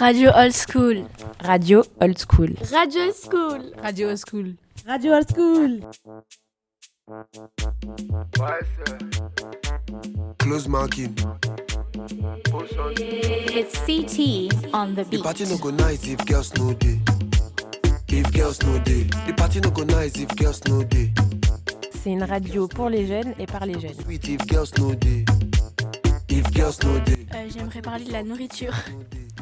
Radio Old School. Radio Old School. Radio Old School. Radio Old School. Radio Old School. Close marking. It's CT on the The beat. party no go nice if girls no day. If girls no day. The party no go nice if girls no day. C'est une radio pour les jeunes et par les jeunes. Sweet if girls no day. If girls no day. Euh, J'aimerais parler de la nourriture.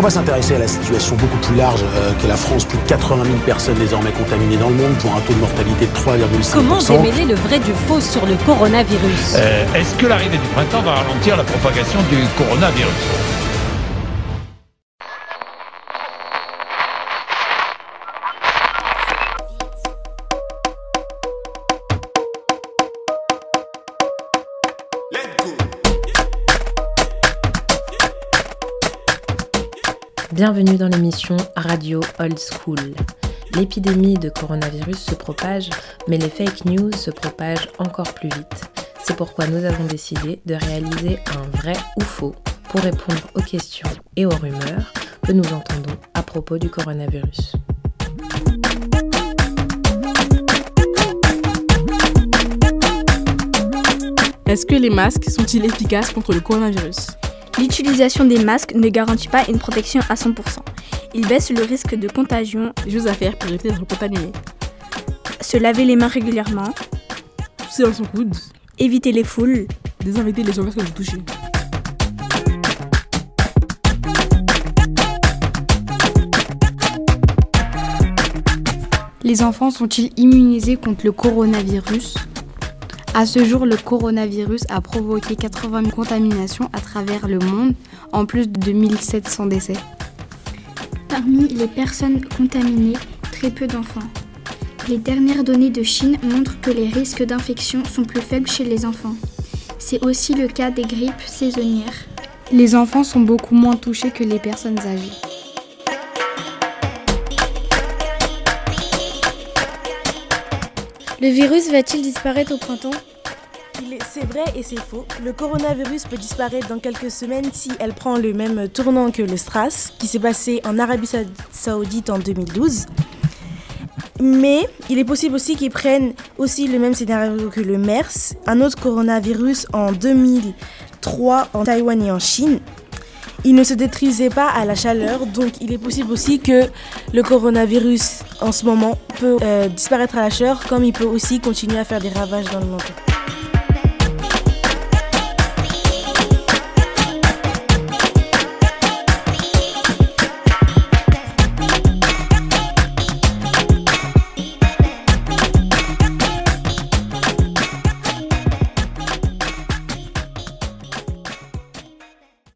On va s'intéresser à la situation beaucoup plus large euh, que la France. Plus de 80 000 personnes désormais contaminées dans le monde pour un taux de mortalité de 3,5%. Comment démêler le vrai du faux sur le coronavirus? Euh, Est-ce que l'arrivée du printemps va ralentir la propagation du coronavirus? Bienvenue dans l'émission Radio Old School. L'épidémie de coronavirus se propage, mais les fake news se propagent encore plus vite. C'est pourquoi nous avons décidé de réaliser un vrai ou faux pour répondre aux questions et aux rumeurs que nous entendons à propos du coronavirus. Est-ce que les masques sont-ils efficaces contre le coronavirus? L'utilisation des masques ne garantit pas une protection à 100%. Il baisse le risque de contagion, Les choses à faire pour éviter d'être contaminé. se laver les mains régulièrement, Tousser dans son coude. éviter les foules, Désinfecter les surfaces que vous touchez. Les enfants sont-ils immunisés contre le coronavirus? À ce jour, le coronavirus a provoqué 80 000 contaminations à travers le monde, en plus de 2700 décès. Parmi les personnes contaminées, très peu d'enfants. Les dernières données de Chine montrent que les risques d'infection sont plus faibles chez les enfants. C'est aussi le cas des grippes saisonnières. Les enfants sont beaucoup moins touchés que les personnes âgées. Le virus va-t-il disparaître au printemps? C'est vrai et c'est faux. Le coronavirus peut disparaître dans quelques semaines si elle prend le même tournant que le STRAS, qui s'est passé en Arabie Sa- Saoudite en 2012. Mais il est possible aussi qu'ils prennent aussi le même scénario que le MERS, un autre coronavirus en 2003 en Taïwan et en Chine. Il ne se détruisait pas à la chaleur, donc il est possible aussi que le coronavirus en ce moment peut euh, disparaître à la chaleur, comme il peut aussi continuer à faire des ravages dans le monde.